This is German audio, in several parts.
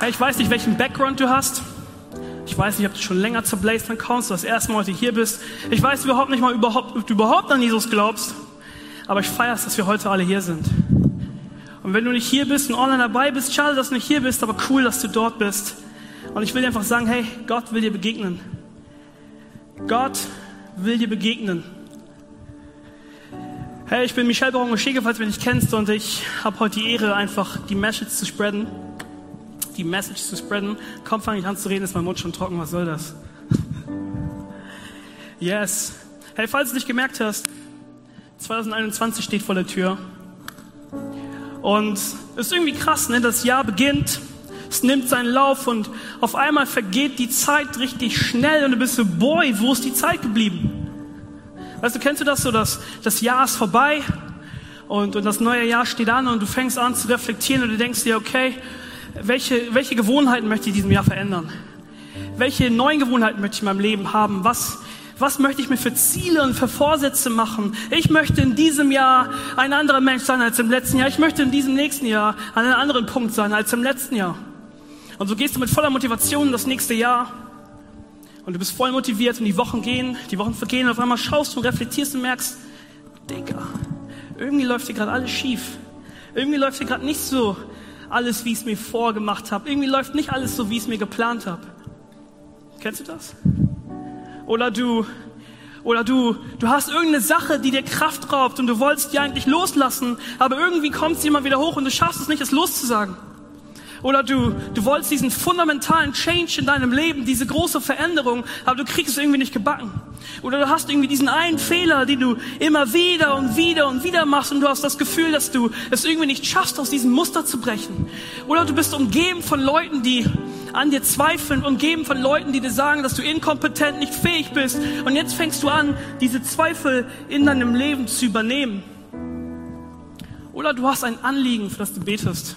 Hey, ich weiß nicht, welchen Background du hast. Ich weiß nicht, ob du schon länger zur Blazeland kommst, oder das erste Mal heute hier bist. Ich weiß überhaupt nicht mal, überhaupt, ob du überhaupt an Jesus glaubst. Aber ich feiere es, dass wir heute alle hier sind. Und wenn du nicht hier bist und online dabei bist, schade, dass du nicht hier bist, aber cool, dass du dort bist. Und ich will dir einfach sagen, hey, Gott will dir begegnen. Gott will dir begegnen. Hey, ich bin Michel baron Schege, falls du mich nicht kennst, und ich habe heute die Ehre, einfach die Message zu spreaden. Die Message zu spreaden. Komm, fang ich an zu reden, ist mein Mund schon trocken, was soll das? yes. Hey, falls du nicht gemerkt hast, 2021 steht vor der Tür. Und es ist irgendwie krass, ne? Das Jahr beginnt, es nimmt seinen Lauf und auf einmal vergeht die Zeit richtig schnell und du bist so, boy, wo ist die Zeit geblieben? Weißt du, kennst du das so, dass das Jahr ist vorbei und, und das neue Jahr steht an und du fängst an zu reflektieren und du denkst dir, okay, welche, welche Gewohnheiten möchte ich in diesem Jahr verändern? Welche neuen Gewohnheiten möchte ich in meinem Leben haben? Was, was möchte ich mir für Ziele und für Vorsätze machen? Ich möchte in diesem Jahr ein anderer Mensch sein als im letzten Jahr. Ich möchte in diesem nächsten Jahr an einem anderen Punkt sein als im letzten Jahr. Und so gehst du mit voller Motivation in das nächste Jahr und du bist voll motiviert und die Wochen gehen, die Wochen vergehen und auf einmal schaust du, reflektierst und merkst, Digga, irgendwie läuft hier gerade alles schief. Irgendwie läuft hier gerade nicht so alles, wie ich es mir vorgemacht habe. Irgendwie läuft nicht alles so, wie ich es mir geplant habe. Kennst du das? Oder du, oder du, du hast irgendeine Sache, die dir Kraft raubt und du wolltest die eigentlich loslassen, aber irgendwie kommt sie immer wieder hoch und du schaffst es nicht, es loszusagen. Oder du, du wolltest diesen fundamentalen Change in deinem Leben, diese große Veränderung, aber du kriegst es irgendwie nicht gebacken. Oder du hast irgendwie diesen einen Fehler, den du immer wieder und wieder und wieder machst und du hast das Gefühl, dass du es irgendwie nicht schaffst, aus diesem Muster zu brechen. Oder du bist umgeben von Leuten, die an dir zweifeln, umgeben von Leuten, die dir sagen, dass du inkompetent, nicht fähig bist. Und jetzt fängst du an, diese Zweifel in deinem Leben zu übernehmen. Oder du hast ein Anliegen, für das du betest.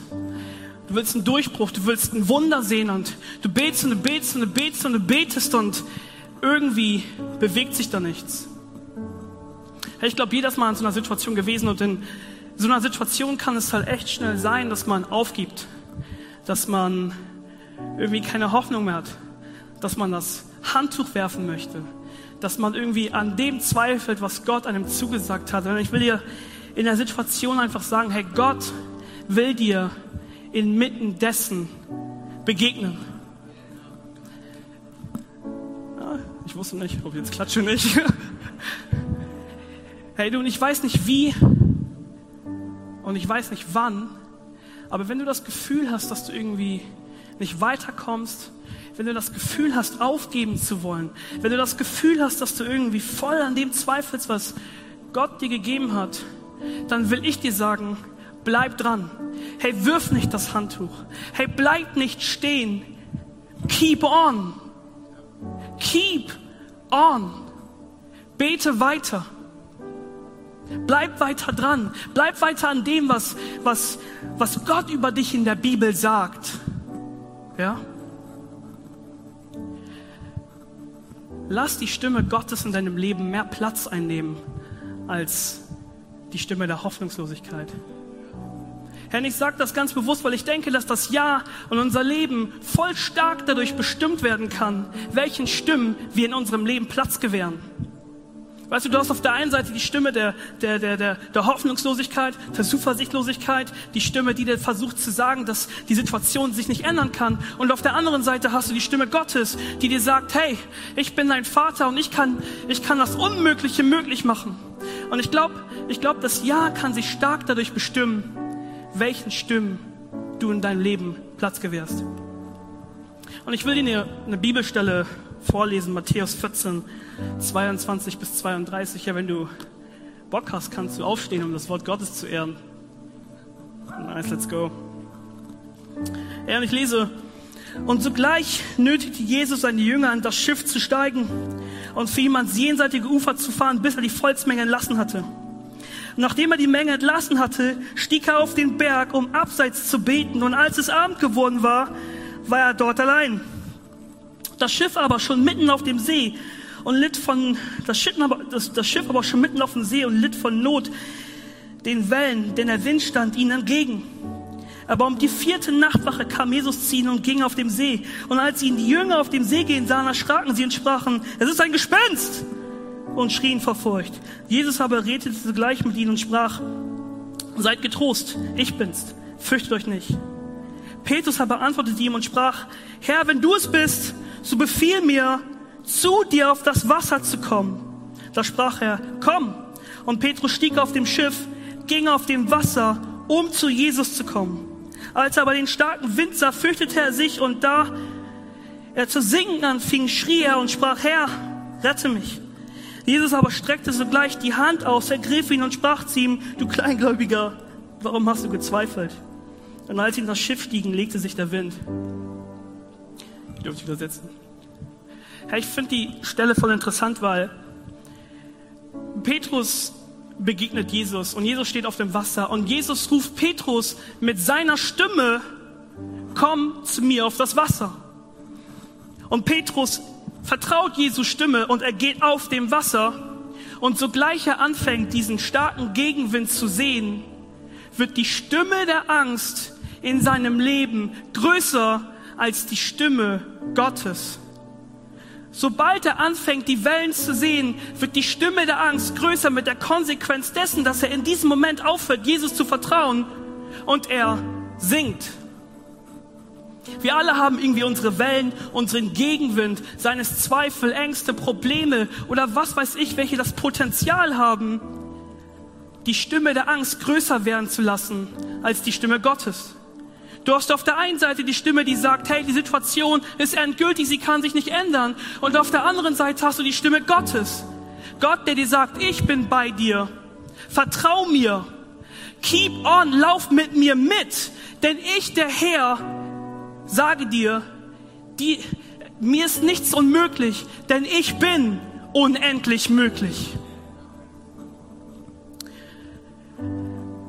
Du willst einen Durchbruch, du willst ein Wunder sehen und du betest und du betest und du betest und du betest und irgendwie bewegt sich da nichts. Ich glaube, jeder ist mal in so einer Situation gewesen und in so einer Situation kann es halt echt schnell sein, dass man aufgibt, dass man irgendwie keine Hoffnung mehr hat, dass man das Handtuch werfen möchte, dass man irgendwie an dem zweifelt, was Gott einem zugesagt hat. Und ich will dir in der Situation einfach sagen, hey, Gott will dir inmitten dessen begegnen. Ja, ich wusste nicht, ob ich jetzt klatsche nicht. hey du, und ich weiß nicht wie und ich weiß nicht wann, aber wenn du das Gefühl hast, dass du irgendwie nicht weiterkommst, wenn du das Gefühl hast, aufgeben zu wollen, wenn du das Gefühl hast, dass du irgendwie voll an dem zweifelst, was Gott dir gegeben hat, dann will ich dir sagen, bleib dran. Hey, wirf nicht das Handtuch. Hey, bleib nicht stehen. Keep on. Keep on. Bete weiter. Bleib weiter dran. Bleib weiter an dem, was, was, was Gott über dich in der Bibel sagt. Ja? Lass die Stimme Gottes in deinem Leben mehr Platz einnehmen als die Stimme der Hoffnungslosigkeit. Herr, ich sage das ganz bewusst, weil ich denke, dass das Jahr und unser Leben voll stark dadurch bestimmt werden kann, welchen Stimmen wir in unserem Leben Platz gewähren. Weißt du, du hast auf der einen Seite die Stimme der, der, der, der, der Hoffnungslosigkeit, der Zuversichtlosigkeit, die Stimme, die dir versucht zu sagen, dass die Situation sich nicht ändern kann. Und auf der anderen Seite hast du die Stimme Gottes, die dir sagt, hey, ich bin dein Vater und ich kann, ich kann das Unmögliche möglich machen. Und ich glaube, ich glaube, das Ja kann sich stark dadurch bestimmen, welchen Stimmen du in deinem Leben Platz gewährst. Und ich will dir eine, Bibelstelle vorlesen, Matthäus 14, 22 bis 32. Ja, wenn du Bock hast, kannst du aufstehen, um das Wort Gottes zu ehren. Nice, let's go. Ja, und ich lese, und sogleich nötigte Jesus seine Jünger an das Schiff zu steigen und für ans jenseitige Ufer zu fahren, bis er die Volksmenge entlassen hatte. Nachdem er die Menge entlassen hatte, stieg er auf den Berg, um abseits zu beten. Und als es Abend geworden war, war er dort allein. Das Schiff aber schon mitten auf dem See und litt von, das Schiff aber, das, das Schiff aber schon mitten auf dem See und litt von Not den Wellen, denn der Wind stand ihnen entgegen. Aber um die vierte Nachtwache kam Jesus ziehen und ging auf dem See. Und als ihn die Jünger auf dem See gehen sahen, erschraken sie und sprachen, es ist ein Gespenst! Und schrien vor Furcht. Jesus aber redete sogleich mit ihnen und sprach, seid getrost, ich bin's, fürchtet euch nicht. Petrus aber antwortete ihm und sprach, Herr, wenn du es bist, so befiehl mir, zu dir auf das Wasser zu kommen. Da sprach er, komm. Und Petrus stieg auf dem Schiff, ging auf dem Wasser, um zu Jesus zu kommen. Als er aber den starken Wind sah, fürchtete er sich und da er zu singen anfing, schrie er und sprach, Herr, rette mich. Jesus aber streckte sogleich die Hand aus, ergriff ihn und sprach zu ihm, du Kleingläubiger, warum hast du gezweifelt? Und als sie in das Schiff stiegen, legte sich der Wind. Ich dürfte übersetzen. Herr, ich finde die Stelle voll interessant, weil Petrus begegnet Jesus und Jesus steht auf dem Wasser und Jesus ruft Petrus mit seiner Stimme, komm zu mir auf das Wasser. Und Petrus vertraut Jesus Stimme und er geht auf dem Wasser und sogleich er anfängt, diesen starken Gegenwind zu sehen, wird die Stimme der Angst in seinem Leben größer als die Stimme Gottes. Sobald er anfängt, die Wellen zu sehen, wird die Stimme der Angst größer mit der Konsequenz dessen, dass er in diesem Moment aufhört, Jesus zu vertrauen und er singt. Wir alle haben irgendwie unsere Wellen, unseren Gegenwind, seines Zweifel, Ängste, Probleme oder was weiß ich, welche das Potenzial haben, die Stimme der Angst größer werden zu lassen als die Stimme Gottes. Du hast auf der einen Seite die Stimme, die sagt, hey, die Situation ist endgültig, sie kann sich nicht ändern. Und auf der anderen Seite hast du die Stimme Gottes. Gott, der dir sagt, ich bin bei dir. Vertrau mir. Keep on, lauf mit mir mit. Denn ich, der Herr, sage dir, die, mir ist nichts unmöglich, denn ich bin unendlich möglich.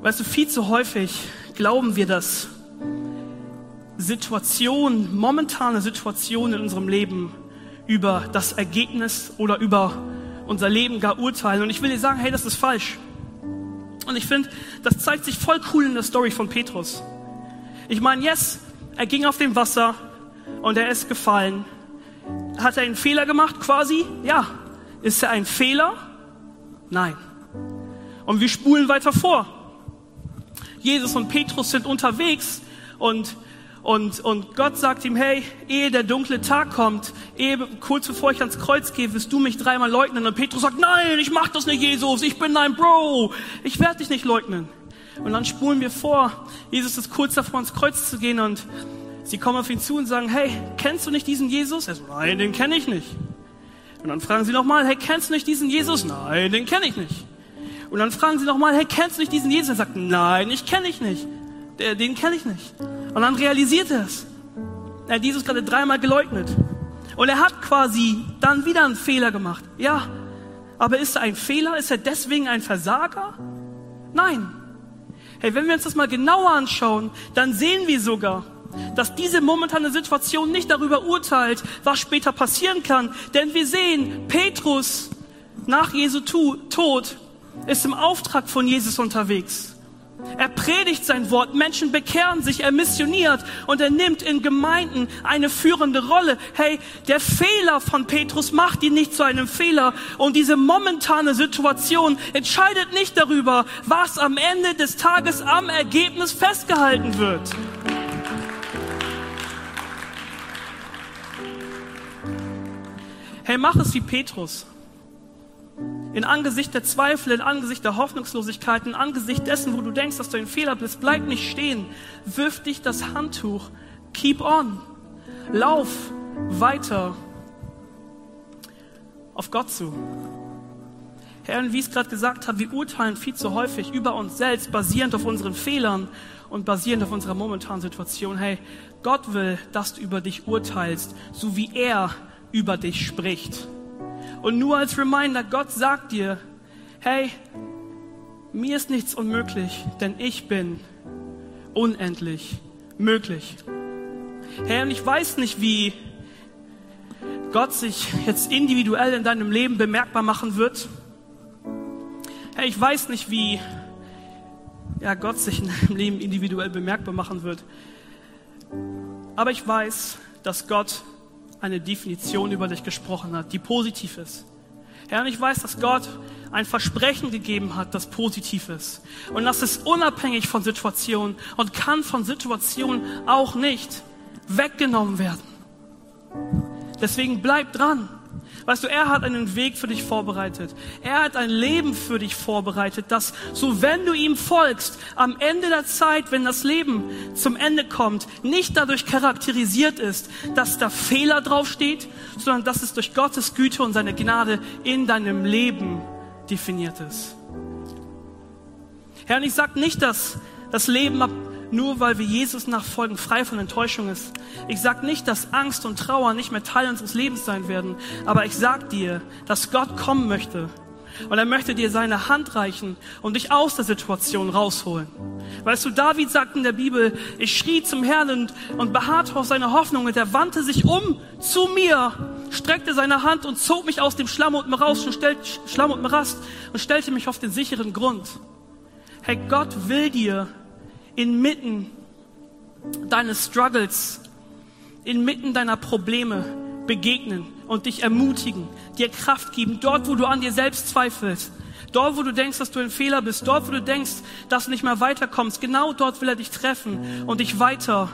Weißt du, viel zu häufig glauben wir das Situation, momentane Situation in unserem Leben über das Ergebnis oder über unser Leben gar urteilen. Und ich will dir sagen, hey, das ist falsch. Und ich finde, das zeigt sich voll cool in der Story von Petrus. Ich meine, yes, er ging auf dem Wasser und er ist gefallen. Hat er einen Fehler gemacht quasi? Ja. Ist er ein Fehler? Nein. Und wir spulen weiter vor. Jesus und Petrus sind unterwegs und und, und Gott sagt ihm, hey, ehe der dunkle Tag kommt, ehe, kurz bevor ich ans Kreuz gehe, wirst du mich dreimal leugnen. Und Petrus sagt, nein, ich mach das nicht, Jesus, ich bin dein Bro, ich werde dich nicht leugnen. Und dann spulen wir vor, Jesus ist kurz davor, ans Kreuz zu gehen und sie kommen auf ihn zu und sagen, hey, kennst du nicht diesen Jesus? Er sagt, nein, den kenne ich nicht. Und dann fragen sie nochmal, hey, kennst du nicht diesen Jesus? Nein, den kenne ich nicht. Und dann fragen sie nochmal, hey, kennst du nicht diesen Jesus? Er sagt, nein, ich kenne ich nicht. Den kenne ich nicht. Und dann realisiert er es. Er hat Jesus gerade dreimal geleugnet. Und er hat quasi dann wieder einen Fehler gemacht. Ja, aber ist er ein Fehler? Ist er deswegen ein Versager? Nein. Hey, wenn wir uns das mal genauer anschauen, dann sehen wir sogar, dass diese momentane Situation nicht darüber urteilt, was später passieren kann. Denn wir sehen, Petrus nach Jesu Tod ist im Auftrag von Jesus unterwegs. Er predigt sein Wort, Menschen bekehren sich, er missioniert und er nimmt in Gemeinden eine führende Rolle. Hey, der Fehler von Petrus macht ihn nicht zu einem Fehler und diese momentane Situation entscheidet nicht darüber, was am Ende des Tages am Ergebnis festgehalten wird. Hey, mach es wie Petrus in Angesicht der Zweifel, in Angesicht der Hoffnungslosigkeit, in Angesicht dessen, wo du denkst, dass du ein Fehler bist, bleib nicht stehen. Wirf dich das Handtuch. Keep on. Lauf weiter auf Gott zu. Herr, und wie ich es gerade gesagt habe, wir urteilen viel zu häufig über uns selbst, basierend auf unseren Fehlern und basierend auf unserer momentanen Situation. Hey, Gott will, dass du über dich urteilst, so wie er über dich spricht. Und nur als Reminder, Gott sagt dir, hey, mir ist nichts unmöglich, denn ich bin unendlich möglich. Herr, und ich weiß nicht, wie Gott sich jetzt individuell in deinem Leben bemerkbar machen wird. Herr, ich weiß nicht, wie ja, Gott sich in deinem Leben individuell bemerkbar machen wird. Aber ich weiß, dass Gott eine Definition über dich gesprochen hat, die positiv ist. Herr, und ich weiß, dass Gott ein Versprechen gegeben hat, das positiv ist. Und das ist unabhängig von Situationen und kann von Situationen auch nicht weggenommen werden. Deswegen bleib dran. Weißt du, er hat einen Weg für dich vorbereitet. Er hat ein Leben für dich vorbereitet, dass so wenn du ihm folgst, am Ende der Zeit, wenn das Leben zum Ende kommt, nicht dadurch charakterisiert ist, dass da Fehler draufsteht, sondern dass es durch Gottes Güte und seine Gnade in deinem Leben definiert ist. Herr, und ich sage nicht, dass das Leben ab nur weil wir Jesus nachfolgen, frei von Enttäuschung ist. Ich sage nicht, dass Angst und Trauer nicht mehr Teil unseres Lebens sein werden, aber ich sage dir, dass Gott kommen möchte. Und er möchte dir seine Hand reichen und dich aus der Situation rausholen. Weißt du, David sagt in der Bibel, ich schrie zum Herrn und, und beharrte auf seine Hoffnung und er wandte sich um zu mir, streckte seine Hand und zog mich aus dem Schlamm und Morast und, stellt, Schlamm und Morast und stellte mich auf den sicheren Grund. Hey, Gott will dir inmitten deines Struggles, inmitten deiner Probleme begegnen und dich ermutigen, dir Kraft geben, dort, wo du an dir selbst zweifelst, dort, wo du denkst, dass du ein Fehler bist, dort, wo du denkst, dass du nicht mehr weiterkommst, genau dort will er dich treffen und dich weiter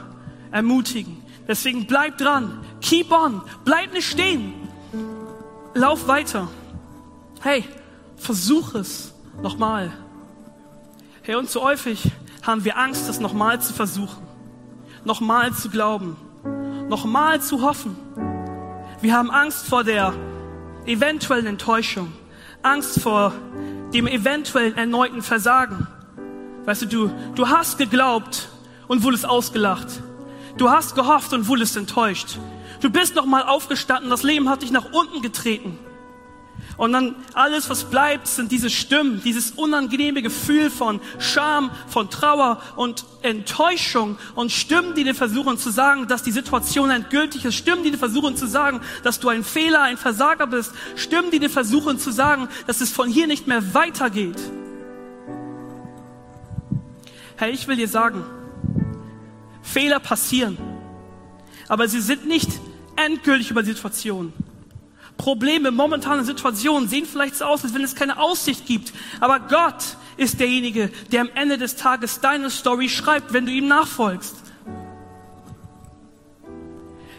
ermutigen. Deswegen bleib dran, keep on, bleib nicht stehen, lauf weiter. Hey, versuch es nochmal. Hey, und so häufig haben wir Angst, das nochmal zu versuchen, nochmal zu glauben, nochmal zu hoffen. Wir haben Angst vor der eventuellen Enttäuschung, Angst vor dem eventuellen erneuten Versagen. Weißt du, du, du hast geglaubt und wurdest ausgelacht. Du hast gehofft und wurdest enttäuscht. Du bist nochmal aufgestanden, das Leben hat dich nach unten getreten. Und dann alles, was bleibt, sind diese Stimmen, dieses unangenehme Gefühl von Scham, von Trauer und Enttäuschung und Stimmen, die dir versuchen zu sagen, dass die Situation endgültig ist, Stimmen, die dir versuchen zu sagen, dass du ein Fehler, ein Versager bist, Stimmen, die dir versuchen zu sagen, dass es von hier nicht mehr weitergeht. Hey, ich will dir sagen, Fehler passieren, aber sie sind nicht endgültig über die Situation. Probleme, momentane Situationen sehen vielleicht so aus, als wenn es keine Aussicht gibt. Aber Gott ist derjenige, der am Ende des Tages deine Story schreibt, wenn du ihm nachfolgst.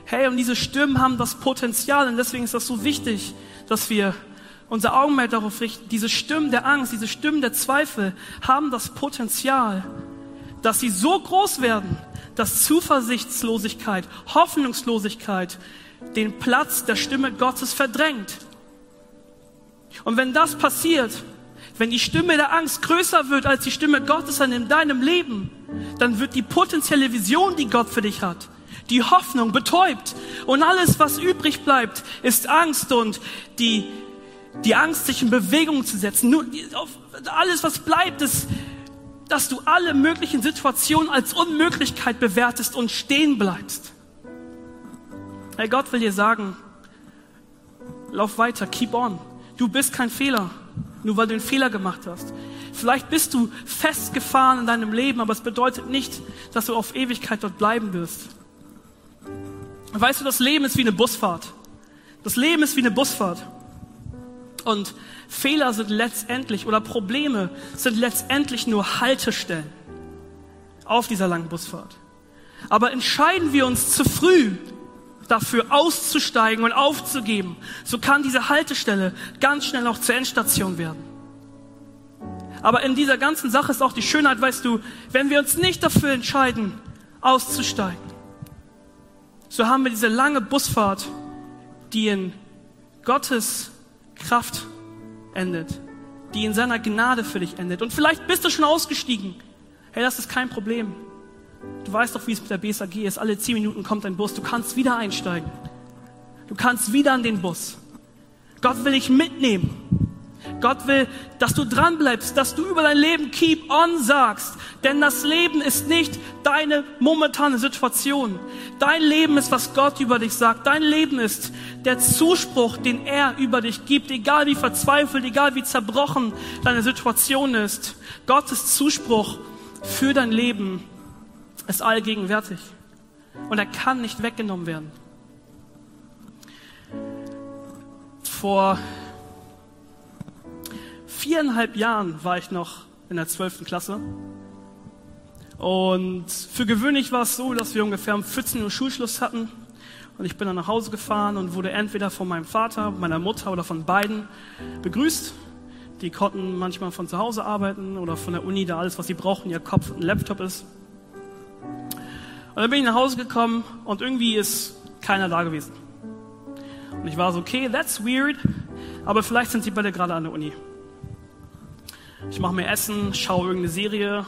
Hey, und diese Stimmen haben das Potenzial und deswegen ist das so wichtig, dass wir unser Augenmerk darauf richten. Diese Stimmen der Angst, diese Stimmen der Zweifel haben das Potenzial, dass sie so groß werden, dass Zuversichtslosigkeit, Hoffnungslosigkeit, den Platz der Stimme Gottes verdrängt. Und wenn das passiert, wenn die Stimme der Angst größer wird als die Stimme Gottes in deinem Leben, dann wird die potenzielle Vision, die Gott für dich hat, die Hoffnung betäubt. Und alles, was übrig bleibt, ist Angst und die, die Angst, sich in Bewegung zu setzen. Nur, alles, was bleibt, ist, dass du alle möglichen Situationen als Unmöglichkeit bewertest und stehen bleibst. Hey, Gott will dir sagen, lauf weiter, keep on. Du bist kein Fehler, nur weil du einen Fehler gemacht hast. Vielleicht bist du festgefahren in deinem Leben, aber es bedeutet nicht, dass du auf Ewigkeit dort bleiben wirst. Weißt du, das Leben ist wie eine Busfahrt. Das Leben ist wie eine Busfahrt. Und Fehler sind letztendlich oder Probleme sind letztendlich nur Haltestellen auf dieser langen Busfahrt. Aber entscheiden wir uns zu früh dafür auszusteigen und aufzugeben, so kann diese Haltestelle ganz schnell auch zur Endstation werden. Aber in dieser ganzen Sache ist auch die Schönheit, weißt du, wenn wir uns nicht dafür entscheiden, auszusteigen, so haben wir diese lange Busfahrt, die in Gottes Kraft endet, die in seiner Gnade für dich endet. Und vielleicht bist du schon ausgestiegen. Hey, das ist kein Problem. Du weißt doch, wie es mit der BSAG ist. Alle zehn Minuten kommt ein Bus. Du kannst wieder einsteigen. Du kannst wieder an den Bus. Gott will dich mitnehmen. Gott will, dass du dran bleibst, dass du über dein Leben keep on sagst. Denn das Leben ist nicht deine momentane Situation. Dein Leben ist, was Gott über dich sagt. Dein Leben ist der Zuspruch, den er über dich gibt. Egal wie verzweifelt, egal wie zerbrochen deine Situation ist. Gottes Zuspruch für dein Leben ist allgegenwärtig. Und er kann nicht weggenommen werden. Vor viereinhalb Jahren war ich noch in der zwölften Klasse. Und für gewöhnlich war es so, dass wir ungefähr um 14 Uhr Schulschluss hatten. Und ich bin dann nach Hause gefahren und wurde entweder von meinem Vater, meiner Mutter oder von beiden begrüßt. Die konnten manchmal von zu Hause arbeiten oder von der Uni, da alles, was sie brauchen, ihr Kopf und ein Laptop ist. Und dann bin ich nach Hause gekommen und irgendwie ist keiner da gewesen. Und ich war so, okay, that's weird, aber vielleicht sind sie beide gerade an der Uni. Ich mache mir Essen, schaue irgendeine Serie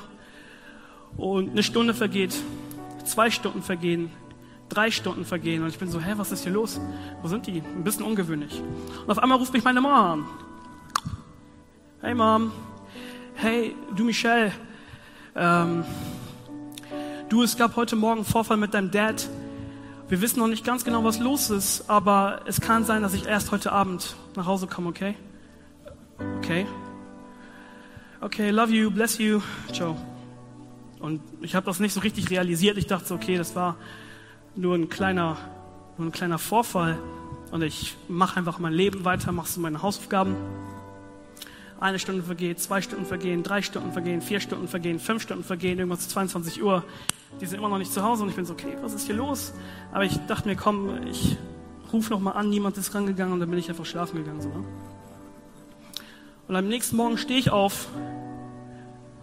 und eine Stunde vergeht, zwei Stunden vergehen, drei Stunden vergehen und ich bin so, hä, was ist hier los? Wo sind die? Ein bisschen ungewöhnlich. Und auf einmal ruft mich meine Mama an. Hey Mom, hey, du Michelle, ähm, du, es gab heute Morgen einen Vorfall mit deinem Dad. Wir wissen noch nicht ganz genau, was los ist, aber es kann sein, dass ich erst heute Abend nach Hause komme, okay? Okay. Okay, love you, bless you, ciao. Und ich habe das nicht so richtig realisiert. Ich dachte, okay, das war nur ein kleiner, nur ein kleiner Vorfall. Und ich mache einfach mein Leben weiter, mache so meine Hausaufgaben. Eine Stunde vergeht, zwei Stunden vergehen, drei Stunden vergehen, vier Stunden vergehen, fünf Stunden vergehen, irgendwann zu 22 Uhr. Die sind immer noch nicht zu Hause und ich bin so, okay, was ist hier los? Aber ich dachte mir, komm, ich rufe nochmal an, niemand ist rangegangen und dann bin ich einfach schlafen gegangen. So, ne? Und am nächsten Morgen stehe ich auf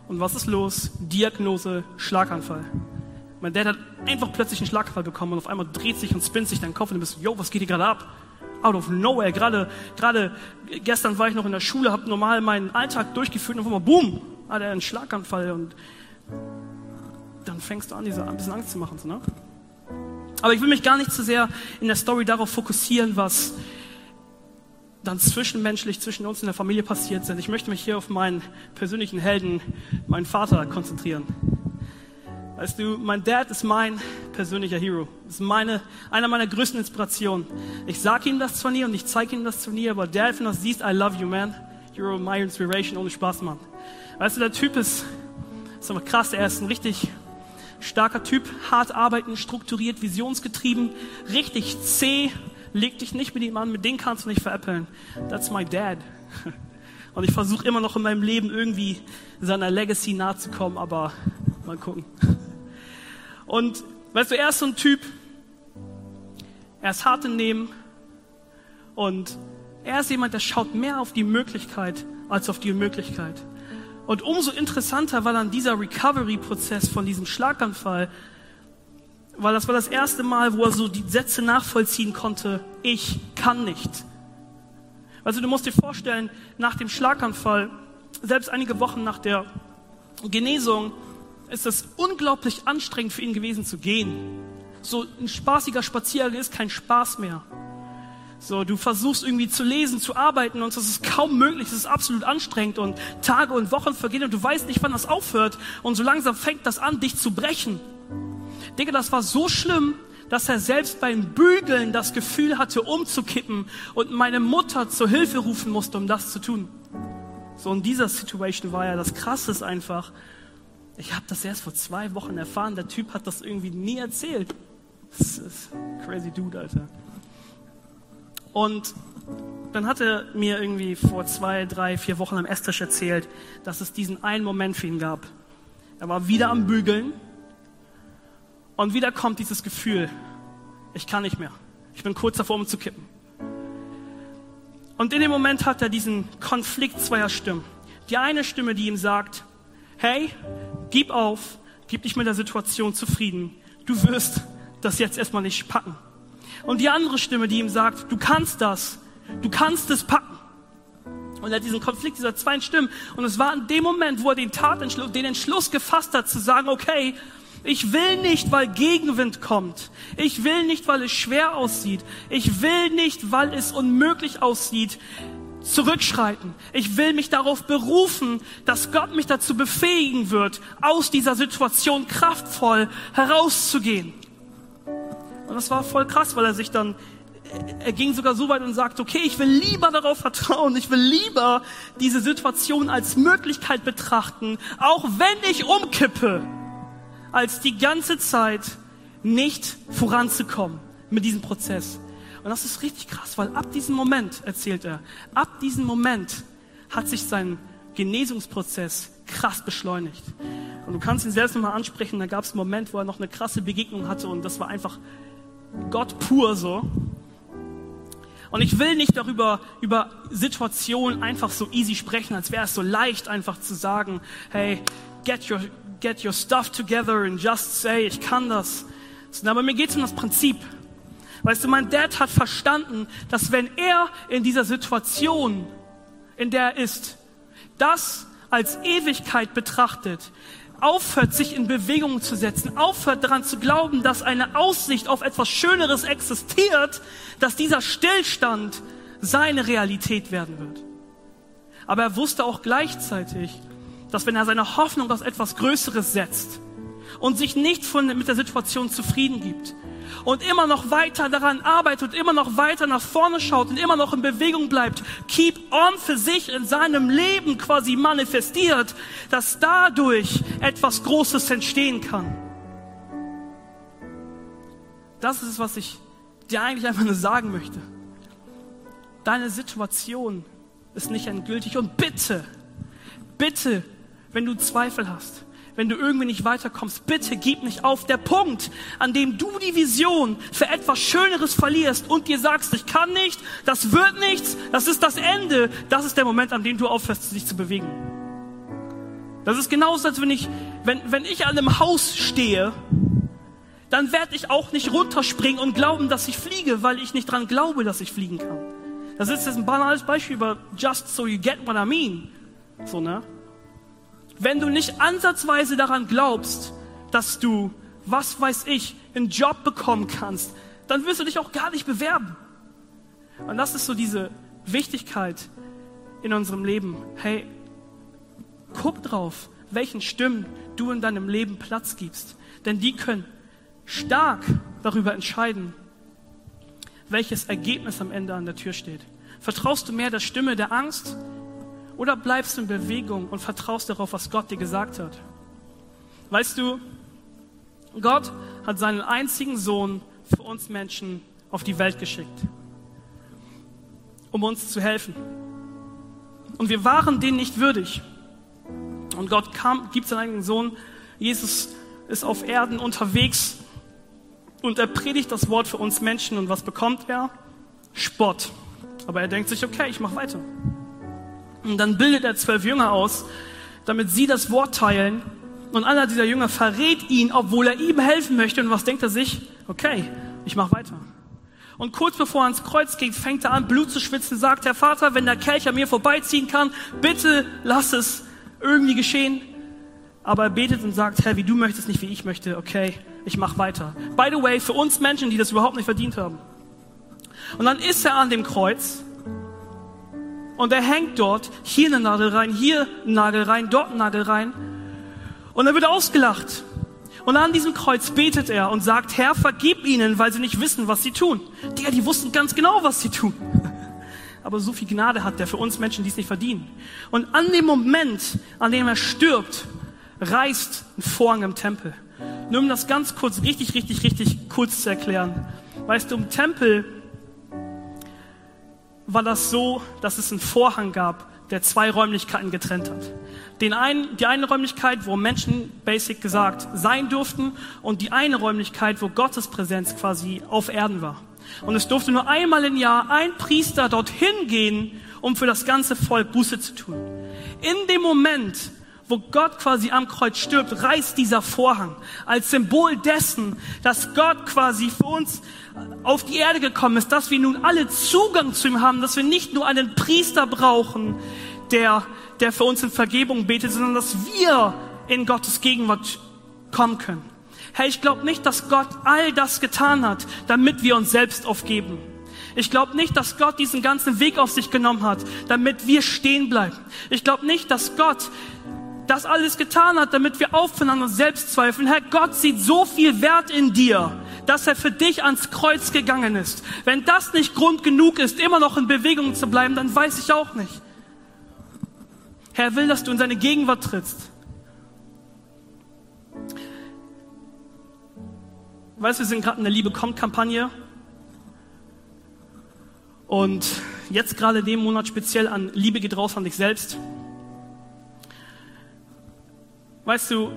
und was ist los? Diagnose Schlaganfall. Mein Dad hat einfach plötzlich einen Schlaganfall bekommen und auf einmal dreht sich und spinnt sich dein Kopf und du bist, yo, was geht hier gerade ab? Out of nowhere. Gerade, gerade gestern war ich noch in der Schule, habe normal meinen Alltag durchgeführt und auf einmal, boom, hat er einen Schlaganfall und dann fängst du an, diese, ein bisschen Angst zu machen. So, ne? Aber ich will mich gar nicht zu sehr in der Story darauf fokussieren, was dann zwischenmenschlich zwischen uns in der Familie passiert sind. Ich möchte mich hier auf meinen persönlichen Helden, meinen Vater, konzentrieren. Weißt du, mein Dad ist mein persönlicher Hero. Ist meine, einer meiner größten Inspirationen. Ich sage ihm das zwar nie und ich zeige ihm das zwar nie, aber Dad, wenn du das siehst, I love you, man. You're my inspiration, ohne Spaß, Mann. Weißt du, der Typ ist, ist aber krass, er ist ein richtig starker Typ, hart arbeiten, strukturiert, visionsgetrieben, richtig zäh, leg dich nicht mit ihm an, mit dem kannst du nicht veräppeln. That's my dad. Und ich versuche immer noch in meinem Leben irgendwie seiner Legacy nahe zu kommen, aber mal gucken. Und weißt du, er ist so ein Typ, er ist hart im Nehmen und er ist jemand, der schaut mehr auf die Möglichkeit als auf die Unmöglichkeit. Und umso interessanter war dann dieser Recovery-Prozess von diesem Schlaganfall, weil das war das erste Mal, wo er so die Sätze nachvollziehen konnte, ich kann nicht. Also du musst dir vorstellen, nach dem Schlaganfall, selbst einige Wochen nach der Genesung, ist es unglaublich anstrengend für ihn gewesen zu gehen. So ein spaßiger Spaziergang ist kein Spaß mehr. So, du versuchst irgendwie zu lesen, zu arbeiten und es ist kaum möglich, es ist absolut anstrengend und Tage und Wochen vergehen und du weißt nicht, wann das aufhört und so langsam fängt das an, dich zu brechen. Digga, das war so schlimm, dass er selbst beim Bügeln das Gefühl hatte, umzukippen und meine Mutter zur Hilfe rufen musste, um das zu tun. So in dieser Situation war ja das Krasse ist einfach, ich habe das erst vor zwei Wochen erfahren. Der Typ hat das irgendwie nie erzählt. Das ist crazy Dude, Alter. Und dann hat er mir irgendwie vor zwei, drei, vier Wochen am Esstisch erzählt, dass es diesen einen Moment für ihn gab. Er war wieder am Bügeln und wieder kommt dieses Gefühl, ich kann nicht mehr. Ich bin kurz davor, umzukippen. Und in dem Moment hat er diesen Konflikt zweier Stimmen. Die eine Stimme, die ihm sagt, hey, gib auf, gib dich mit der Situation zufrieden. Du wirst das jetzt erstmal nicht packen. Und die andere Stimme, die ihm sagt, du kannst das, du kannst es packen. Und er hat diesen Konflikt dieser zwei Stimmen. Und es war in dem Moment, wo er den Tatentschluss, den Entschluss gefasst hat, zu sagen, okay, ich will nicht, weil Gegenwind kommt. Ich will nicht, weil es schwer aussieht. Ich will nicht, weil es unmöglich aussieht zurückschreiten. Ich will mich darauf berufen, dass Gott mich dazu befähigen wird, aus dieser Situation kraftvoll herauszugehen. Und das war voll krass, weil er sich dann er ging sogar so weit und sagte, okay, ich will lieber darauf vertrauen, ich will lieber diese Situation als Möglichkeit betrachten, auch wenn ich umkippe, als die ganze Zeit nicht voranzukommen mit diesem Prozess. Und das ist richtig krass, weil ab diesem Moment, erzählt er, ab diesem Moment hat sich sein Genesungsprozess krass beschleunigt. Und du kannst ihn selbst nochmal ansprechen, da gab es einen Moment, wo er noch eine krasse Begegnung hatte und das war einfach Gott pur so. Und ich will nicht darüber, über Situationen einfach so easy sprechen, als wäre es so leicht einfach zu sagen, hey, get your, get your stuff together and just say, ich kann das. Aber mir geht es um das Prinzip. Weißt du, mein Dad hat verstanden, dass wenn er in dieser Situation, in der er ist, das als Ewigkeit betrachtet, aufhört, sich in Bewegung zu setzen, aufhört daran zu glauben, dass eine Aussicht auf etwas Schöneres existiert, dass dieser Stillstand seine Realität werden wird. Aber er wusste auch gleichzeitig, dass wenn er seine Hoffnung auf etwas Größeres setzt und sich nicht von, mit der Situation zufrieden gibt, und immer noch weiter daran arbeitet und immer noch weiter nach vorne schaut und immer noch in Bewegung bleibt, keep on für sich in seinem Leben quasi manifestiert, dass dadurch etwas Großes entstehen kann. Das ist es, was ich dir eigentlich einfach nur sagen möchte. Deine Situation ist nicht endgültig und bitte, bitte, wenn du Zweifel hast, wenn du irgendwie nicht weiterkommst, bitte gib nicht auf. Der Punkt, an dem du die Vision für etwas Schöneres verlierst und dir sagst, ich kann nicht, das wird nichts, das ist das Ende, das ist der Moment, an dem du aufhörst, dich zu bewegen. Das ist genauso, als wenn ich, wenn, wenn ich an einem Haus stehe, dann werde ich auch nicht runterspringen und glauben, dass ich fliege, weil ich nicht dran glaube, dass ich fliegen kann. Das ist jetzt ein banales Beispiel über just so you get what I mean. So, ne? Wenn du nicht ansatzweise daran glaubst, dass du, was weiß ich, einen Job bekommen kannst, dann wirst du dich auch gar nicht bewerben. Und das ist so diese Wichtigkeit in unserem Leben. Hey, guck drauf, welchen Stimmen du in deinem Leben Platz gibst. Denn die können stark darüber entscheiden, welches Ergebnis am Ende an der Tür steht. Vertraust du mehr der Stimme der Angst oder bleibst du in Bewegung und vertraust darauf, was Gott dir gesagt hat? Weißt du, Gott hat seinen einzigen Sohn für uns Menschen auf die Welt geschickt, um uns zu helfen. Und wir waren denen nicht würdig. Und Gott kam, gibt seinen eigenen Sohn. Jesus ist auf Erden unterwegs und er predigt das Wort für uns Menschen. Und was bekommt er? Spott. Aber er denkt sich, okay, ich mache weiter. Und dann bildet er zwölf Jünger aus, damit sie das Wort teilen. Und einer dieser Jünger verrät ihn, obwohl er ihm helfen möchte. Und was denkt er sich? Okay, ich mache weiter. Und kurz bevor er ans Kreuz geht, fängt er an, Blut zu schwitzen, sagt, Herr Vater, wenn der Kelch an mir vorbeiziehen kann, bitte lass es irgendwie geschehen. Aber er betet und sagt, Herr, wie du möchtest, nicht wie ich möchte. Okay, ich mache weiter. By the way, für uns Menschen, die das überhaupt nicht verdient haben. Und dann ist er an dem Kreuz und er hängt dort, hier eine Nadel rein, hier ein Nagel rein, dort ein Nagel rein. Und er wird ausgelacht. Und an diesem Kreuz betet er und sagt, Herr, vergib ihnen, weil sie nicht wissen, was sie tun. Die, die wussten ganz genau, was sie tun. Aber so viel Gnade hat er für uns Menschen, die es nicht verdienen. Und an dem Moment, an dem er stirbt, reißt ein Vorhang im Tempel. Nur um das ganz kurz, richtig, richtig, richtig kurz zu erklären. Weißt du, im Tempel war das so, dass es einen Vorhang gab, der zwei Räumlichkeiten getrennt hat. Den einen, die eine Räumlichkeit, wo Menschen basic gesagt sein durften und die eine Räumlichkeit, wo Gottes Präsenz quasi auf Erden war. Und es durfte nur einmal im Jahr ein Priester dorthin gehen, um für das ganze Volk Buße zu tun. In dem Moment, wo Gott quasi am Kreuz stirbt, reißt dieser Vorhang als Symbol dessen, dass Gott quasi für uns auf die Erde gekommen ist, dass wir nun alle Zugang zu ihm haben, dass wir nicht nur einen Priester brauchen, der, der für uns in Vergebung betet, sondern dass wir in Gottes Gegenwart kommen können. Hey, ich glaube nicht, dass Gott all das getan hat, damit wir uns selbst aufgeben. Ich glaube nicht, dass Gott diesen ganzen Weg auf sich genommen hat, damit wir stehen bleiben. Ich glaube nicht, dass Gott das alles getan hat, damit wir aufhören an uns selbst zweifeln. Herr Gott sieht so viel Wert in dir, dass er für dich ans Kreuz gegangen ist. Wenn das nicht Grund genug ist, immer noch in Bewegung zu bleiben, dann weiß ich auch nicht. Herr will, dass du in seine Gegenwart trittst. Weißt du, wir sind gerade in der Liebe kommt Kampagne. Und jetzt gerade den Monat speziell an Liebe geht raus an dich selbst. Weißt du,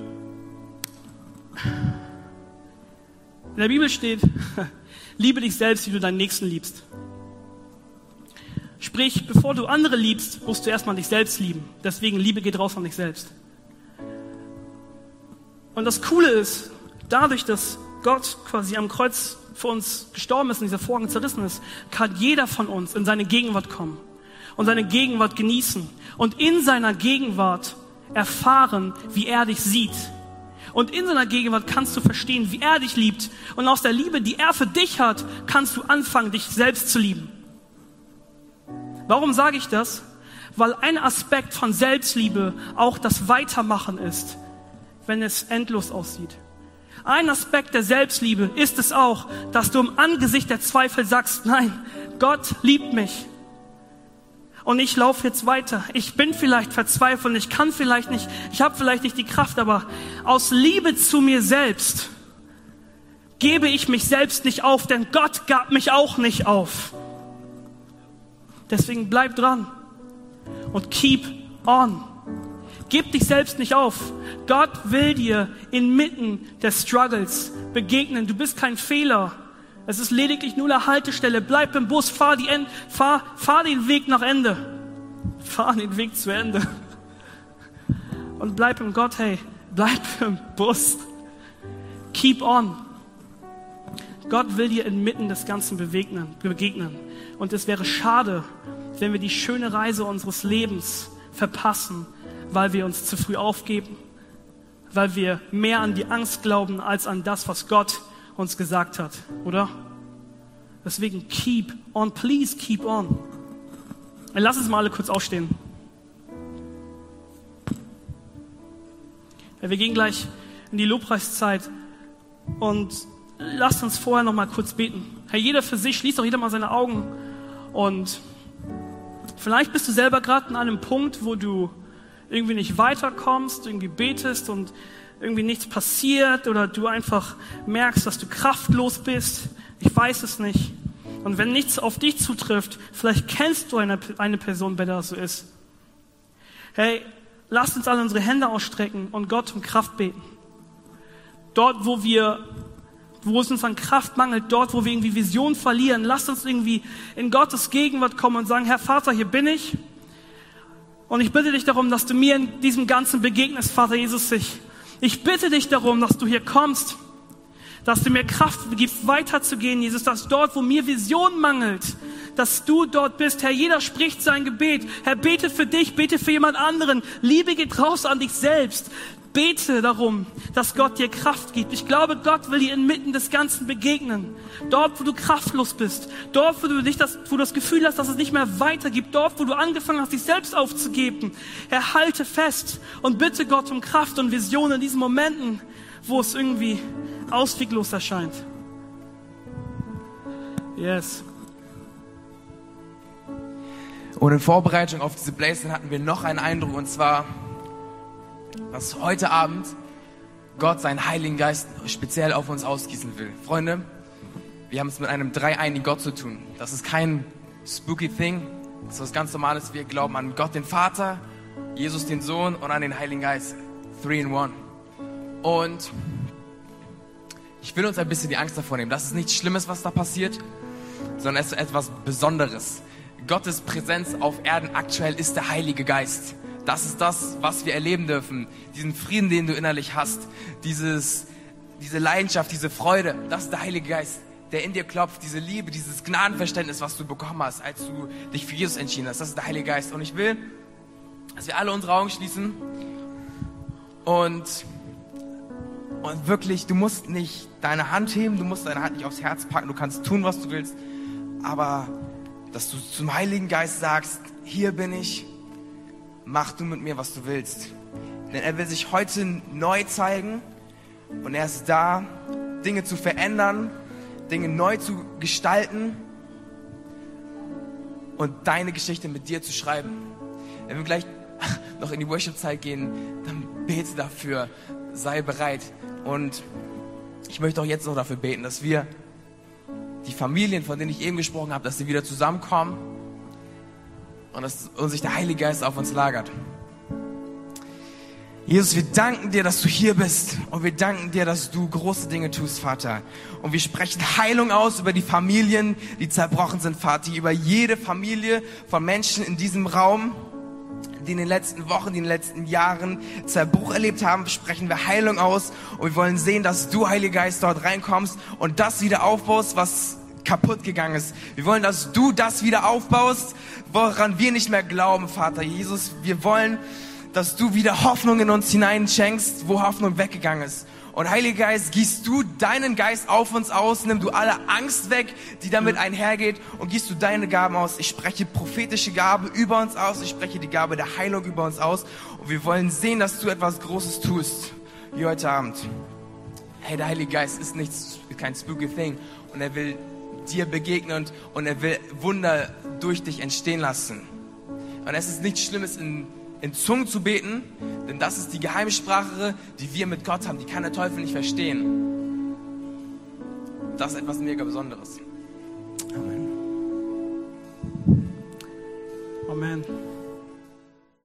in der Bibel steht, liebe dich selbst, wie du deinen Nächsten liebst. Sprich, bevor du andere liebst, musst du erstmal dich selbst lieben. Deswegen Liebe geht raus an dich selbst. Und das Coole ist, dadurch, dass Gott quasi am Kreuz für uns gestorben ist und dieser Vorhang zerrissen ist, kann jeder von uns in seine Gegenwart kommen und seine Gegenwart genießen und in seiner Gegenwart erfahren, wie er dich sieht. Und in seiner Gegenwart kannst du verstehen, wie er dich liebt. Und aus der Liebe, die er für dich hat, kannst du anfangen, dich selbst zu lieben. Warum sage ich das? Weil ein Aspekt von Selbstliebe auch das Weitermachen ist, wenn es endlos aussieht. Ein Aspekt der Selbstliebe ist es auch, dass du im Angesicht der Zweifel sagst, nein, Gott liebt mich. Und ich laufe jetzt weiter. Ich bin vielleicht verzweifelt, ich kann vielleicht nicht, ich habe vielleicht nicht die Kraft, aber aus Liebe zu mir selbst gebe ich mich selbst nicht auf, denn Gott gab mich auch nicht auf. Deswegen bleib dran und keep on. Gib dich selbst nicht auf. Gott will dir inmitten des Struggles begegnen. Du bist kein Fehler. Es ist lediglich nur eine Haltestelle. Bleib im Bus, fahr, die End fahr, fahr den Weg nach Ende. Fahr den Weg zu Ende. Und bleib im Gott, hey, bleib im Bus. Keep on. Gott will dir inmitten des Ganzen begegnen. Und es wäre schade, wenn wir die schöne Reise unseres Lebens verpassen, weil wir uns zu früh aufgeben, weil wir mehr an die Angst glauben als an das, was Gott uns gesagt hat, oder? Deswegen keep on, please keep on. Lass uns mal alle kurz aufstehen. Wir gehen gleich in die Lobpreiszeit und lasst uns vorher noch mal kurz beten. Herr, jeder für sich, schließt doch jeder mal seine Augen und vielleicht bist du selber gerade an einem Punkt, wo du irgendwie nicht weiterkommst, irgendwie betest und irgendwie nichts passiert oder du einfach merkst, dass du kraftlos bist. Ich weiß es nicht. Und wenn nichts auf dich zutrifft, vielleicht kennst du eine, eine Person, bei der das so ist. Hey, lasst uns alle unsere Hände ausstrecken und Gott um Kraft beten. Dort, wo wir, wo es uns an Kraft mangelt, dort, wo wir irgendwie Vision verlieren, lasst uns irgendwie in Gottes Gegenwart kommen und sagen, Herr Vater, hier bin ich. Und ich bitte dich darum, dass du mir in diesem Ganzen begegnest, Vater Jesus. Ich, ich bitte dich darum, dass du hier kommst, dass du mir Kraft gibst, weiterzugehen, Jesus, dass dort, wo mir Vision mangelt, dass du dort bist. Herr, jeder spricht sein Gebet. Herr, bete für dich, bete für jemand anderen. Liebe geht raus an dich selbst. Bete darum, dass Gott dir Kraft gibt. Ich glaube, Gott will dir inmitten des Ganzen begegnen. Dort, wo du kraftlos bist. Dort, wo du, nicht das, wo du das Gefühl hast, dass es nicht mehr weitergibt. Dort, wo du angefangen hast, dich selbst aufzugeben. Herr, halte fest und bitte Gott um Kraft und Vision in diesen Momenten, wo es irgendwie ausweglos erscheint. Yes. Und in Vorbereitung auf diese Blazing hatten wir noch einen Eindruck und zwar, dass heute Abend Gott seinen Heiligen Geist speziell auf uns ausgießen will. Freunde, wir haben es mit einem dreieinigen Gott zu tun. Das ist kein spooky Thing. Das ist was ganz Normales. Wir glauben an Gott den Vater, Jesus den Sohn und an den Heiligen Geist. Three in one. Und ich will uns ein bisschen die Angst davor nehmen. Das ist nichts Schlimmes, was da passiert, sondern es ist etwas Besonderes. Gottes Präsenz auf Erden aktuell ist der Heilige Geist. Das ist das, was wir erleben dürfen. Diesen Frieden, den du innerlich hast. Dieses, diese Leidenschaft, diese Freude. Das ist der Heilige Geist, der in dir klopft. Diese Liebe, dieses Gnadenverständnis, was du bekommen hast, als du dich für Jesus entschieden hast. Das ist der Heilige Geist. Und ich will, dass wir alle unsere Augen schließen. Und, und wirklich, du musst nicht deine Hand heben, du musst deine Hand nicht aufs Herz packen. Du kannst tun, was du willst. Aber, dass du zum Heiligen Geist sagst, hier bin ich mach du mit mir, was du willst. Denn er will sich heute neu zeigen und er ist da, Dinge zu verändern, Dinge neu zu gestalten und deine Geschichte mit dir zu schreiben. Wenn wir gleich noch in die Worship-Zeit gehen, dann bete dafür, sei bereit. Und ich möchte auch jetzt noch dafür beten, dass wir die Familien, von denen ich eben gesprochen habe, dass sie wieder zusammenkommen und dass und sich der Heilige Geist auf uns lagert. Jesus, wir danken dir, dass du hier bist und wir danken dir, dass du große Dinge tust, Vater. Und wir sprechen Heilung aus über die Familien, die zerbrochen sind, Vater, über jede Familie von Menschen in diesem Raum, die in den letzten Wochen, die in den letzten Jahren Zerbruch erlebt haben, sprechen wir Heilung aus und wir wollen sehen, dass du, Heiliger Geist, dort reinkommst und das wieder aufbaust, was kaputt gegangen ist. Wir wollen, dass du das wieder aufbaust, woran wir nicht mehr glauben, Vater Jesus. Wir wollen, dass du wieder Hoffnung in uns hineinschenkst, wo Hoffnung weggegangen ist. Und Heiliger Geist, gießt du deinen Geist auf uns aus, nimm du alle Angst weg, die damit einhergeht und gießt du deine Gaben aus. Ich spreche prophetische Gabe über uns aus, ich spreche die Gabe der Heilung über uns aus und wir wollen sehen, dass du etwas Großes tust, wie heute Abend. Hey, der Heilige Geist ist nichts, kein spooky thing und er will dir begegnen und, und er will Wunder durch dich entstehen lassen. Und es ist nichts Schlimmes in in Zungen zu beten, denn das ist die Geheimsprache, die wir mit Gott haben, die kann der Teufel nicht verstehen. Das ist etwas mega Besonderes. Amen. Amen.